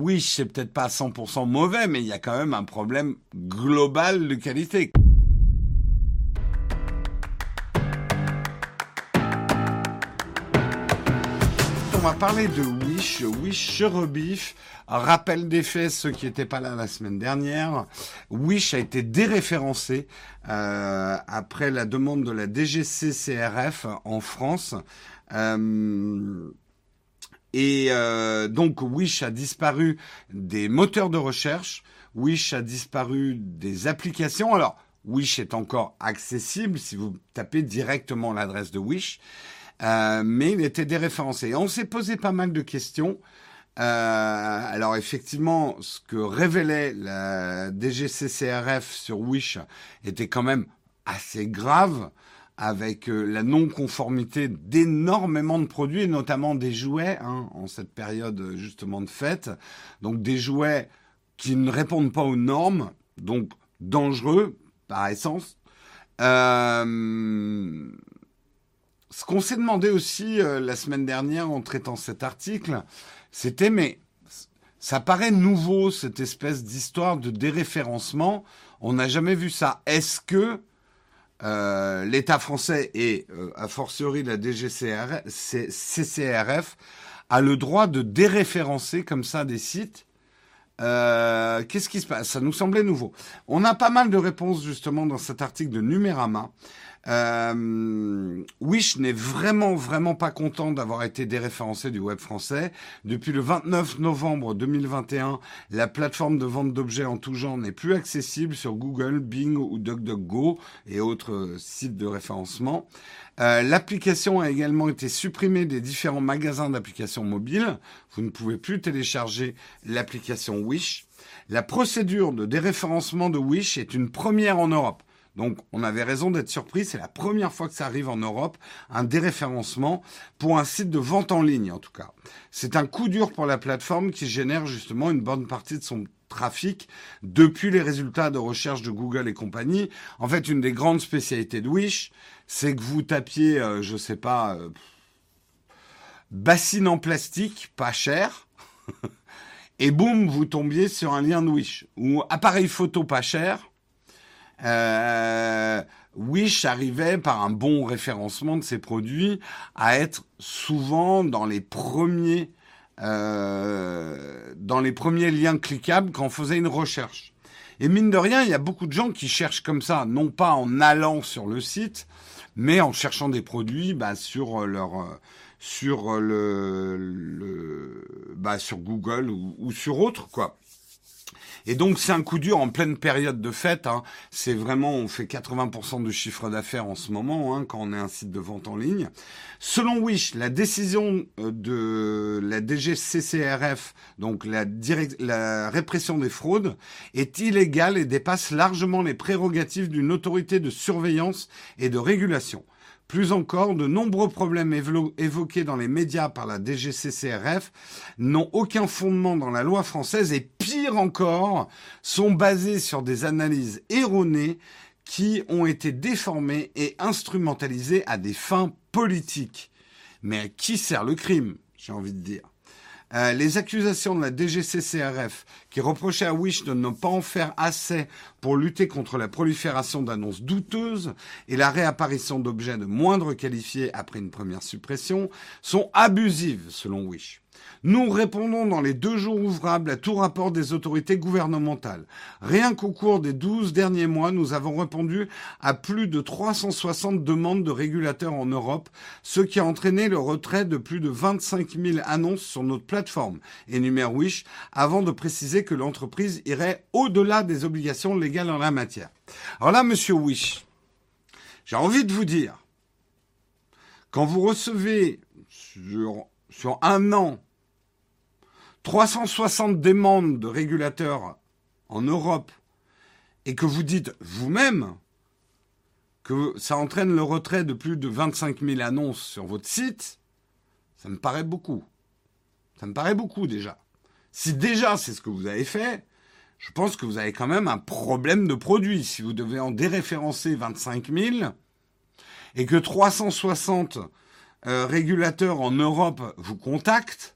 Wish, c'est peut-être pas 100% mauvais, mais il y a quand même un problème global de qualité. On va parler de Wish, Wish je rebiffe. Rappel des faits, ceux qui n'étaient pas là la semaine dernière. Wish a été déréférencé euh, après la demande de la DGCCRF en France. Euh, et euh, donc Wish a disparu des moteurs de recherche, Wish a disparu des applications. Alors Wish est encore accessible si vous tapez directement l'adresse de Wish, euh, mais il était déréférencé. On s'est posé pas mal de questions. Euh, alors effectivement, ce que révélait la DGCCRF sur Wish était quand même assez grave avec euh, la non-conformité d'énormément de produits, notamment des jouets, hein, en cette période euh, justement de fête. Donc des jouets qui ne répondent pas aux normes, donc dangereux par essence. Euh, ce qu'on s'est demandé aussi la semaine dernière en traitant cet article, c'était mais ça paraît nouveau cette espèce d'histoire de déréférencement. On n'a jamais vu ça. Est-ce que euh, l'État français et euh, a fortiori la DGCCRF a le droit de déréférencer comme ça des sites. Euh, Qu'est-ce qui se passe? Ça nous semblait nouveau. On a pas mal de réponses justement dans cet article de Numérama. Euh, Wish n'est vraiment, vraiment pas content d'avoir été déréférencé du web français. Depuis le 29 novembre 2021, la plateforme de vente d'objets en tout genre n'est plus accessible sur Google, Bing ou DuckDuckGo et autres sites de référencement. Euh, L'application a également été supprimée des différents magasins d'applications mobiles. Vous ne pouvez plus télécharger l'application Wish. La procédure de déréférencement de Wish est une première en Europe. Donc on avait raison d'être surpris, c'est la première fois que ça arrive en Europe, un déréférencement pour un site de vente en ligne en tout cas. C'est un coup dur pour la plateforme qui génère justement une bonne partie de son trafic depuis les résultats de recherche de Google et compagnie. En fait, une des grandes spécialités de Wish, c'est que vous tapiez, euh, je sais pas, euh, bassine en plastique, pas cher. et boum, vous tombiez sur un lien de Wish. Ou appareil photo pas cher euh, Wish arrivait par un bon référencement de ses produits à être souvent dans les premiers euh, dans les premiers liens cliquables quand on faisait une recherche. Et mine de rien, il y a beaucoup de gens qui cherchent comme ça, non pas en allant sur le site, mais en cherchant des produits bah, sur leur sur le, bah, sur Google ou, ou sur autre quoi. Et donc c'est un coup dur en pleine période de fête. Hein. C'est vraiment, on fait 80% de chiffre d'affaires en ce moment hein, quand on est un site de vente en ligne. Selon Wish, la décision euh, de la DGCCRF, donc la, la répression des fraudes, est illégale et dépasse largement les prérogatives d'une autorité de surveillance et de régulation. Plus encore, de nombreux problèmes évoqués dans les médias par la DGCCRF n'ont aucun fondement dans la loi française et pire encore, sont basés sur des analyses erronées qui ont été déformées et instrumentalisées à des fins politiques. Mais à qui sert le crime, j'ai envie de dire? Euh, les accusations de la DGCCRF qui reprochaient à Wish de ne pas en faire assez pour lutter contre la prolifération d'annonces douteuses et la réapparition d'objets de moindre qualifiés après une première suppression sont abusives selon Wish. Nous répondons dans les deux jours ouvrables à tout rapport des autorités gouvernementales. Rien qu'au cours des douze derniers mois, nous avons répondu à plus de 360 demandes de régulateurs en Europe, ce qui a entraîné le retrait de plus de 25 000 annonces sur notre plateforme, énumère Wish, avant de préciser que l'entreprise irait au-delà des obligations légales en la matière. Alors là, monsieur Wish, j'ai envie de vous dire, quand vous recevez sur, sur un an 360 demandes de régulateurs en Europe et que vous dites vous-même que ça entraîne le retrait de plus de 25 000 annonces sur votre site, ça me paraît beaucoup. Ça me paraît beaucoup déjà. Si déjà c'est ce que vous avez fait, je pense que vous avez quand même un problème de produit. Si vous devez en déréférencer 25 000 et que 360 euh, régulateurs en Europe vous contactent,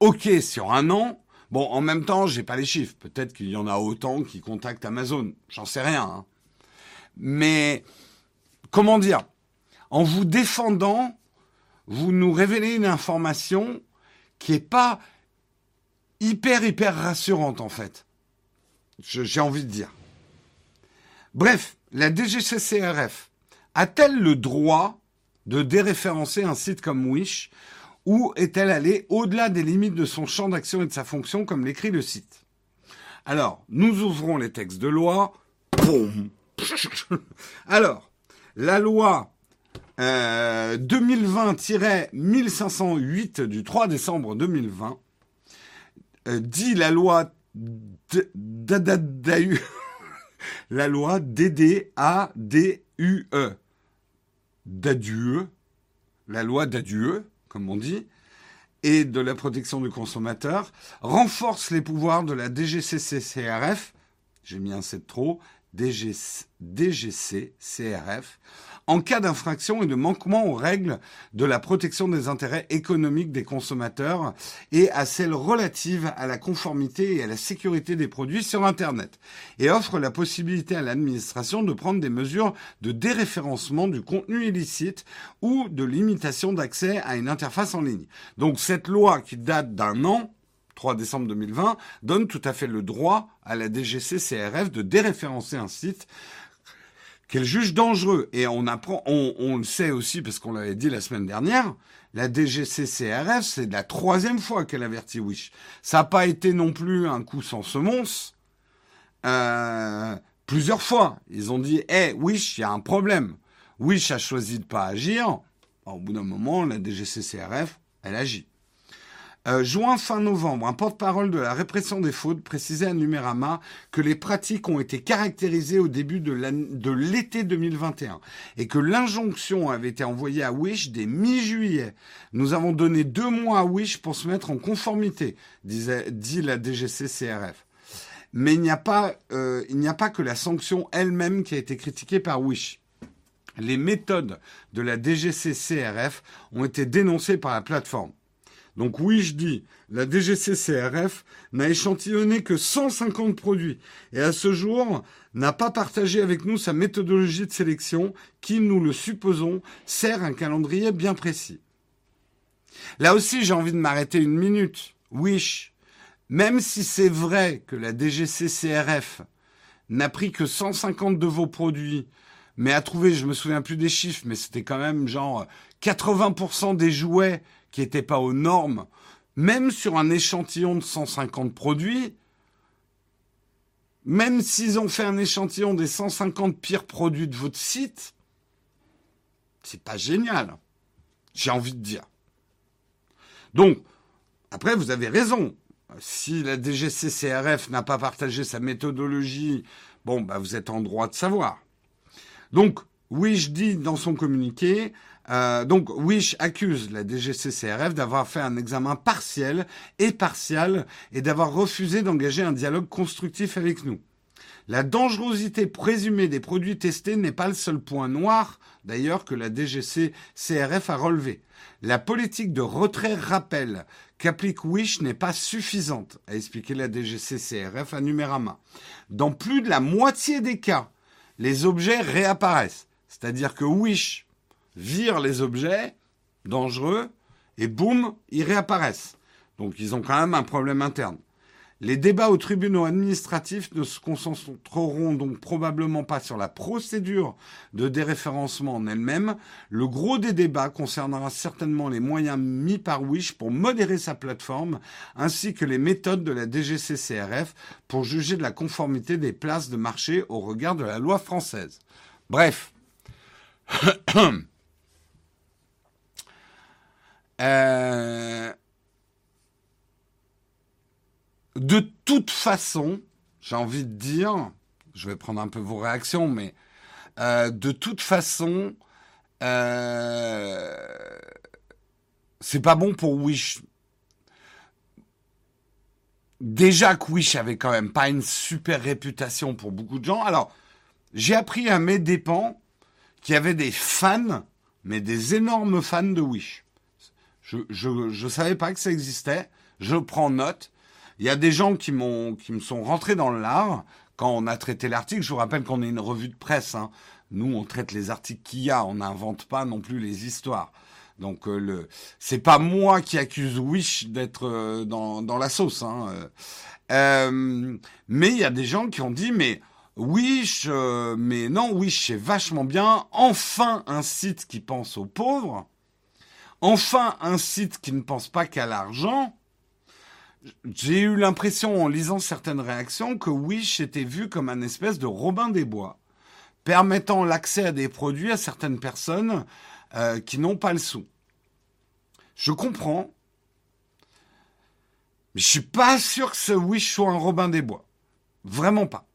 ok, sur un an, Bon, en même temps, j'ai pas les chiffres. Peut-être qu'il y en a autant qui contactent Amazon. J'en sais rien. Hein. Mais comment dire? En vous défendant, vous nous révélez une information qui est pas hyper hyper rassurante en fait. J'ai envie de dire. Bref, la DGCCRF a-t-elle le droit de déréférencer un site comme Wish ou est-elle allée au-delà des limites de son champ d'action et de sa fonction comme l'écrit le site? Alors, nous ouvrons les textes de loi. Alors, la loi 2020-1508 euh, du 3 décembre 2020 euh, dit la loi la loi DDADUE d'adieu, la loi d'adieu, comme on dit, et de la protection du consommateur, renforce les pouvoirs de la DGCCRF, j'ai mis un C de trop, DGC-CRF, en cas d'infraction et de manquement aux règles de la protection des intérêts économiques des consommateurs et à celles relatives à la conformité et à la sécurité des produits sur Internet, et offre la possibilité à l'administration de prendre des mesures de déréférencement du contenu illicite ou de limitation d'accès à une interface en ligne. Donc cette loi qui date d'un an, 3 décembre 2020, donne tout à fait le droit à la DGC-CRF de déréférencer un site qu'elle juge dangereux. Et on apprend, on, le sait aussi parce qu'on l'avait dit la semaine dernière, la DGC-CRF, c'est la troisième fois qu'elle avertit Wish. Ça n'a pas été non plus un coup sans semonce. Euh, plusieurs fois, ils ont dit, hé, Wish, il y a un problème. Wish a choisi de pas agir. au bout d'un moment, la DGC-CRF, elle agit. Euh, juin fin novembre, un porte-parole de la répression des fautes précisait à Numérama que les pratiques ont été caractérisées au début de l'été 2021 et que l'injonction avait été envoyée à Wish dès mi-juillet. Nous avons donné deux mois à Wish pour se mettre en conformité, disait, dit la DGC-CRF. Mais il n'y a pas, euh, il n'y a pas que la sanction elle-même qui a été critiquée par Wish. Les méthodes de la DGC-CRF ont été dénoncées par la plateforme. Donc oui, je dis, la DGCCRF n'a échantillonné que 150 produits et à ce jour n'a pas partagé avec nous sa méthodologie de sélection qui, nous le supposons, sert un calendrier bien précis. Là aussi, j'ai envie de m'arrêter une minute. Wish, même si c'est vrai que la DGCCRF n'a pris que 150 de vos produits, mais a trouvé, je me souviens plus des chiffres, mais c'était quand même genre 80% des jouets qui n'étaient pas aux normes, même sur un échantillon de 150 produits, même s'ils ont fait un échantillon des 150 pires produits de votre site, c'est pas génial. J'ai envie de dire. Donc, après, vous avez raison. Si la DGCCRF n'a pas partagé sa méthodologie, bon, bah, vous êtes en droit de savoir. Donc, oui, je dis dans son communiqué, euh, donc Wish accuse la DGCCRF d'avoir fait un examen partiel et partial et d'avoir refusé d'engager un dialogue constructif avec nous. La dangerosité présumée des produits testés n'est pas le seul point noir, d'ailleurs, que la DGCCRF a relevé. La politique de retrait-rappel qu'applique Wish n'est pas suffisante, a expliqué la DGCCRF à Numérama. Dans plus de la moitié des cas, les objets réapparaissent. C'est-à-dire que Wish virent les objets dangereux et boum, ils réapparaissent. Donc ils ont quand même un problème interne. Les débats aux tribunaux administratifs ne se concentreront donc probablement pas sur la procédure de déréférencement en elle-même. Le gros des débats concernera certainement les moyens mis par Wish pour modérer sa plateforme, ainsi que les méthodes de la DGCCRF pour juger de la conformité des places de marché au regard de la loi française. Bref. Euh, de toute façon, j'ai envie de dire, je vais prendre un peu vos réactions, mais euh, de toute façon, euh, c'est pas bon pour Wish. Déjà que Wish avait quand même pas une super réputation pour beaucoup de gens. Alors, j'ai appris à mes dépens qu'il y avait des fans, mais des énormes fans de Wish. Je, je, savais pas que ça existait. Je prends note. Il y a des gens qui m'ont, qui me sont rentrés dans l'art quand on a traité l'article. Je vous rappelle qu'on est une revue de presse. Hein. Nous, on traite les articles qu'il y a. On n'invente pas non plus les histoires. Donc euh, le, c'est pas moi qui accuse Wish d'être euh, dans, dans la sauce. Hein. Euh, mais il y a des gens qui ont dit mais Wish, mais non Wish c'est vachement bien. Enfin un site qui pense aux pauvres. Enfin un site qui ne pense pas qu'à l'argent. J'ai eu l'impression en lisant certaines réactions que Wish était vu comme un espèce de Robin des Bois, permettant l'accès à des produits à certaines personnes euh, qui n'ont pas le sou. Je comprends, mais je suis pas sûr que ce Wish soit un Robin des Bois. Vraiment pas.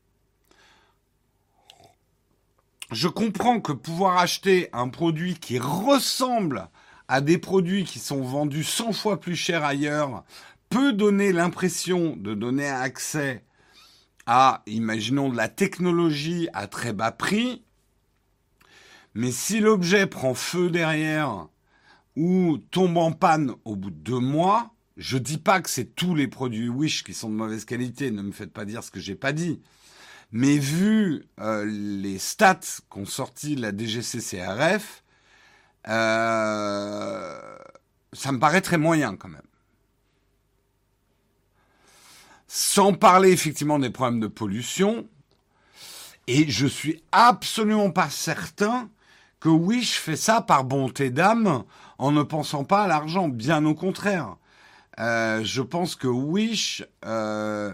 Je comprends que pouvoir acheter un produit qui ressemble à des produits qui sont vendus 100 fois plus cher ailleurs peut donner l'impression de donner accès à, imaginons, de la technologie à très bas prix, mais si l'objet prend feu derrière ou tombe en panne au bout de deux mois, je dis pas que c'est tous les produits Wish qui sont de mauvaise qualité, ne me faites pas dire ce que j'ai pas dit. Mais vu euh, les stats qu'ont sorti la DGCCRF, euh, ça me paraît très moyen quand même. Sans parler effectivement des problèmes de pollution, et je suis absolument pas certain que Wish fait ça par bonté d'âme en ne pensant pas à l'argent. Bien au contraire. Euh, je pense que Wish euh,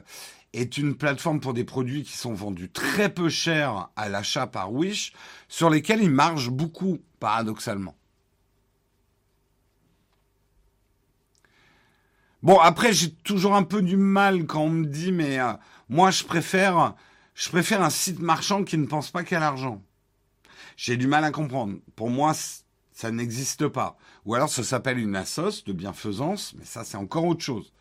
est une plateforme pour des produits qui sont vendus très peu cher à l'achat par Wish, sur lesquels il marche beaucoup, paradoxalement. Bon, après, j'ai toujours un peu du mal quand on me dit, mais euh, moi, je préfère, je préfère un site marchand qui ne pense pas qu'à l'argent j'ai du mal à comprendre. Pour moi, ça n'existe pas. Ou alors ça s'appelle une assoce de bienfaisance, mais ça c'est encore autre chose.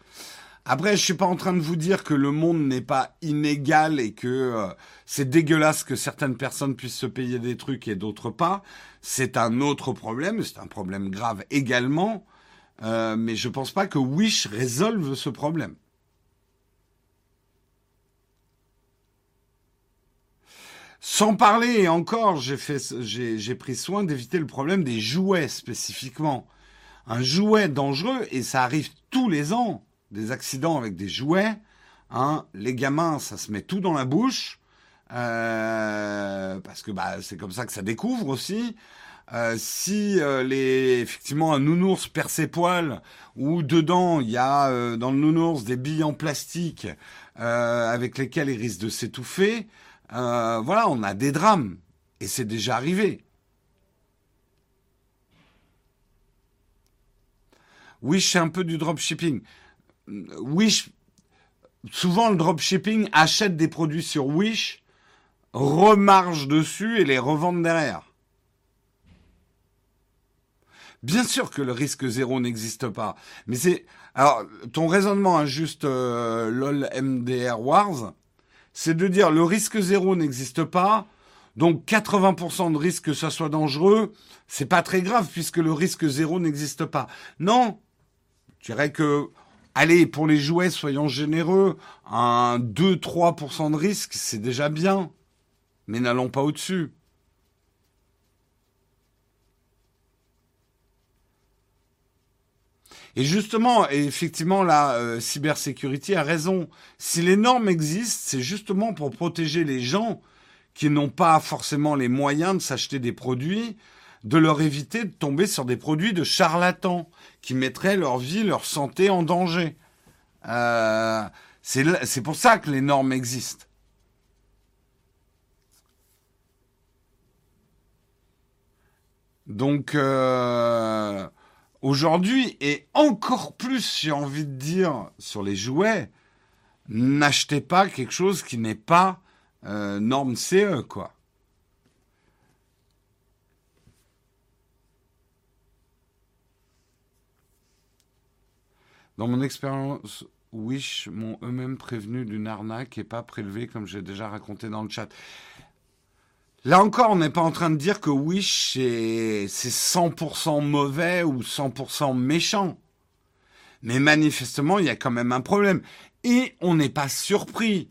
Après, je suis pas en train de vous dire que le monde n'est pas inégal et que euh, c'est dégueulasse que certaines personnes puissent se payer des trucs et d'autres pas. C'est un autre problème, c'est un problème grave également. Euh, mais je pense pas que Wish résolve ce problème. Sans parler, et encore, j'ai pris soin d'éviter le problème des jouets spécifiquement. Un jouet dangereux, et ça arrive tous les ans, des accidents avec des jouets. Hein, les gamins, ça se met tout dans la bouche, euh, parce que bah, c'est comme ça que ça découvre aussi. Euh, si euh, les effectivement un nounours perd ses poils ou dedans il y a dans le nounours des billes en plastique avec lesquelles il risque de s'étouffer, voilà, on a des drames. Et c'est déjà arrivé. Wish, c'est un peu du dropshipping. Wish, souvent le dropshipping achète des produits sur Wish, remarche dessus et les revendent derrière. Bien sûr que le risque zéro n'existe pas. Mais c'est. Alors, ton raisonnement injuste, euh, LOL MDR Wars, c'est de dire le risque zéro n'existe pas, donc 80% de risque que ça soit dangereux, c'est pas très grave puisque le risque zéro n'existe pas. Non, je dirais que, allez, pour les jouets, soyons généreux, un 2-3% de risque, c'est déjà bien, mais n'allons pas au-dessus. Et justement, effectivement, la euh, cybersécurité a raison. Si les normes existent, c'est justement pour protéger les gens qui n'ont pas forcément les moyens de s'acheter des produits, de leur éviter de tomber sur des produits de charlatans qui mettraient leur vie, leur santé en danger. Euh, c'est pour ça que les normes existent. Donc, euh, Aujourd'hui, et encore plus, j'ai envie de dire, sur les jouets, n'achetez pas quelque chose qui n'est pas euh, norme CE, quoi. Dans mon expérience, Wish m'ont eux-mêmes prévenu d'une arnaque et pas prélevé comme j'ai déjà raconté dans le chat. Là encore, on n'est pas en train de dire que Wish c'est 100% mauvais ou 100% méchant. Mais manifestement, il y a quand même un problème. Et on n'est pas surpris.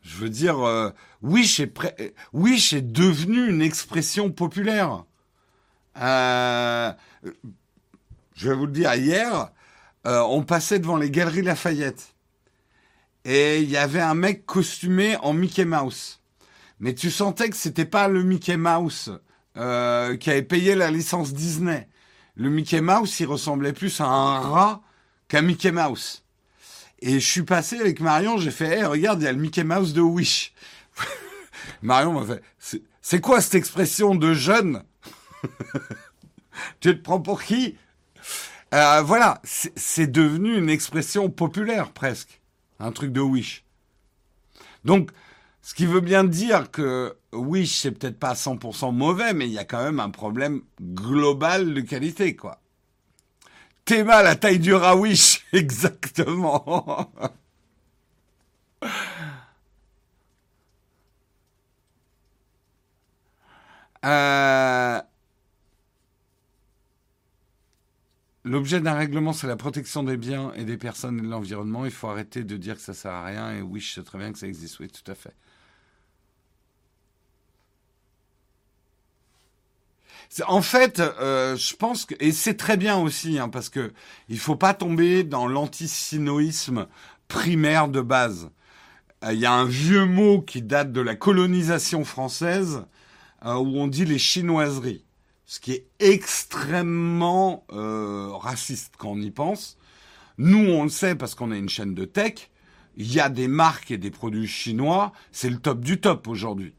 Je veux dire, euh, Wish, est devenu une expression populaire. Euh, je vais vous le dire, hier, euh, on passait devant les galeries Lafayette. Et il y avait un mec costumé en Mickey Mouse. Mais tu sentais que c'était pas le Mickey Mouse euh, qui avait payé la licence Disney. Le Mickey Mouse, il ressemblait plus à un rat qu'à Mickey Mouse. Et je suis passé avec Marion, j'ai fait, hey, regarde, il y a le Mickey Mouse de Wish. Marion m'a fait, c'est quoi cette expression de jeune? Tu te prends pour qui? Euh, Voilà, c'est devenu une expression populaire presque, un truc de Wish. Donc, ce qui veut bien dire que Wish, c'est peut-être pas 100% mauvais, mais il y a quand même un problème global de qualité, quoi. Théma, la taille du rat Wish, exactement. euh... L'objet d'un règlement, c'est la protection des biens et des personnes et de l'environnement. Il faut arrêter de dire que ça sert à rien. Et oui, je sais très bien que ça existe. Oui, tout à fait. En fait, euh, je pense que et c'est très bien aussi hein, parce que il faut pas tomber dans l'antisinoïsme primaire de base. Euh, il y a un vieux mot qui date de la colonisation française euh, où on dit les chinoiseries ce qui est extrêmement euh, raciste quand on y pense. Nous, on le sait parce qu'on a une chaîne de tech. Il y a des marques et des produits chinois. C'est le top du top aujourd'hui.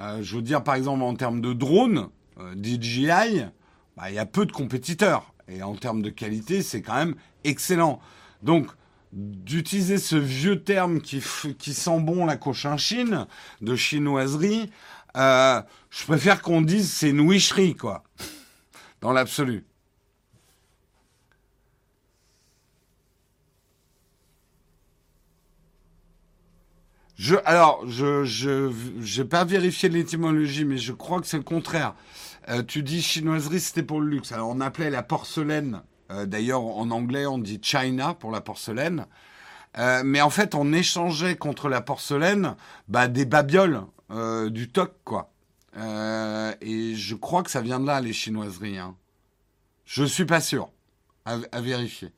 Euh, je veux dire, par exemple, en termes de drones, euh, DJI, bah, il y a peu de compétiteurs. Et en termes de qualité, c'est quand même excellent. Donc, d'utiliser ce vieux terme qui, qui sent bon la cochinchine de chinoiserie, euh, je préfère qu'on dise c'est une wicherie, quoi. Dans l'absolu. Je, alors, je, j'ai pas vérifié l'étymologie, mais je crois que c'est le contraire. Euh, tu dis chinoiserie, c'était pour le luxe. Alors, on appelait la porcelaine. Euh, d'ailleurs, en anglais, on dit China pour la porcelaine. mais en fait, on échangeait contre la porcelaine bah, des babioles euh, du toc, quoi. Euh, et je crois que ça vient de là, les chinoiseries. Hein. Je suis pas sûr. À, vérifier.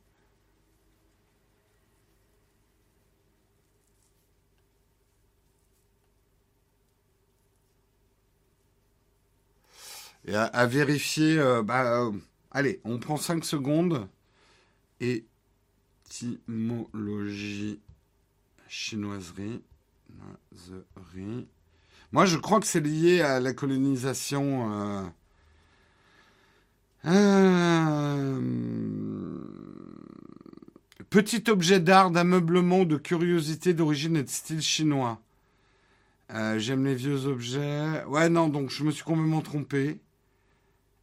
Et à, vérifier. Euh, bah, allez, on prend 5 secondes. Étymologie chinoiserie. Chinoiserie. Moi, je crois que c'est lié à la colonisation. Euh, euh, petit objet d'art, d'ameublement, de curiosité d'origine et de style chinois. Euh, j'aime les vieux objets. Ouais, non, donc je me suis complètement trompé.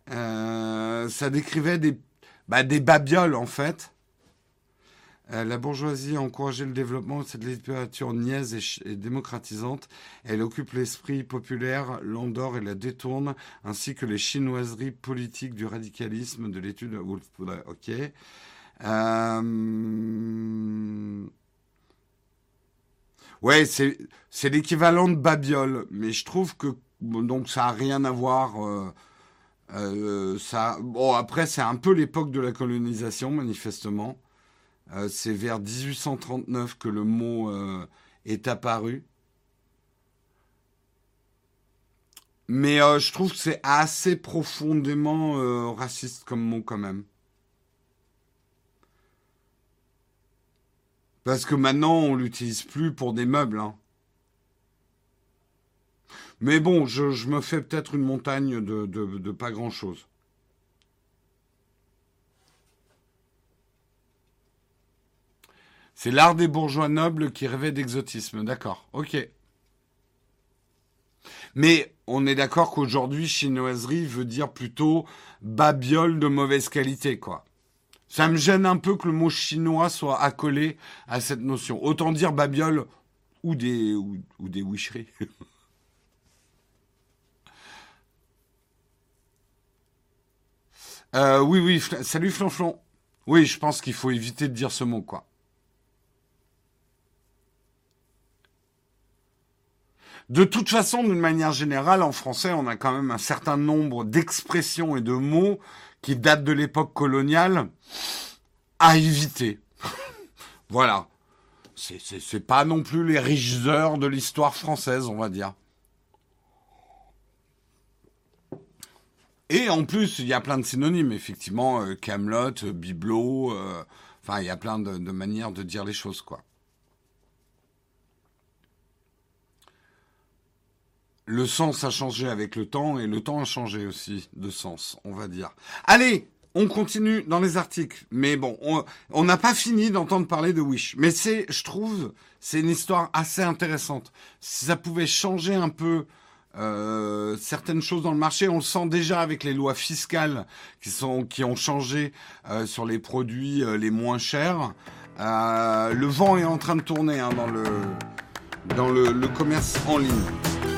ça décrivait des, bah, des babioles, en fait. Euh, la bourgeoisie a encouragé le développement de cette littérature niaise et, démocratisante. Elle occupe l'esprit populaire, l'endort et la détourne, ainsi que les chinoiseries politiques du radicalisme de l'étude. Ok. Euh... Ouais, c'est l'équivalent de Babiole, mais je trouve que donc ça a rien à voir. Euh, ça, bon après c'est un peu l'époque de la colonisation manifestement. Euh, c'est vers 1839 que le mot euh, est apparu. Mais euh, je trouve que c'est assez profondément raciste comme mot quand même. Parce que maintenant, on l'utilise plus pour des meubles. Hein. Mais bon, je, me fais peut-être une montagne de pas grand-chose. C'est l'art des bourgeois nobles qui rêvait d'exotisme. D'accord, ok. Mais on est d'accord qu'aujourd'hui, chinoiserie veut dire plutôt babiole de mauvaise qualité, quoi. Ça me gêne un peu que le mot chinois soit accolé à cette notion. Autant dire babiole ou des, ou, des wicheries. euh, oui, oui, salut Flonflon. Oui, je pense qu'il faut éviter de dire ce mot, quoi. De toute façon, d'une manière générale, en français, on a quand même un certain nombre d'expressions et de mots qui datent de l'époque coloniale à éviter. voilà. C'est pas non plus les riches heures de l'histoire française, on va dire. Et en plus, il y a plein de synonymes, effectivement, euh, Camelot, euh, Bibelot, euh, enfin, il y a plein de, de, manières de dire les choses, quoi. Le sens a changé avec le temps et le temps a changé aussi de sens, on va dire. Allez, on continue dans les articles. Mais bon, on n'a pas fini d'entendre parler de Wish. Mais c'est, je trouve, c'est une histoire assez intéressante. Si ça pouvait changer un peu euh, certaines choses dans le marché, on le sent déjà avec les lois fiscales qui sont qui ont changé euh, sur les produits euh, les moins chers. le vent est en train de tourner hein, dans le dans le, le commerce en ligne.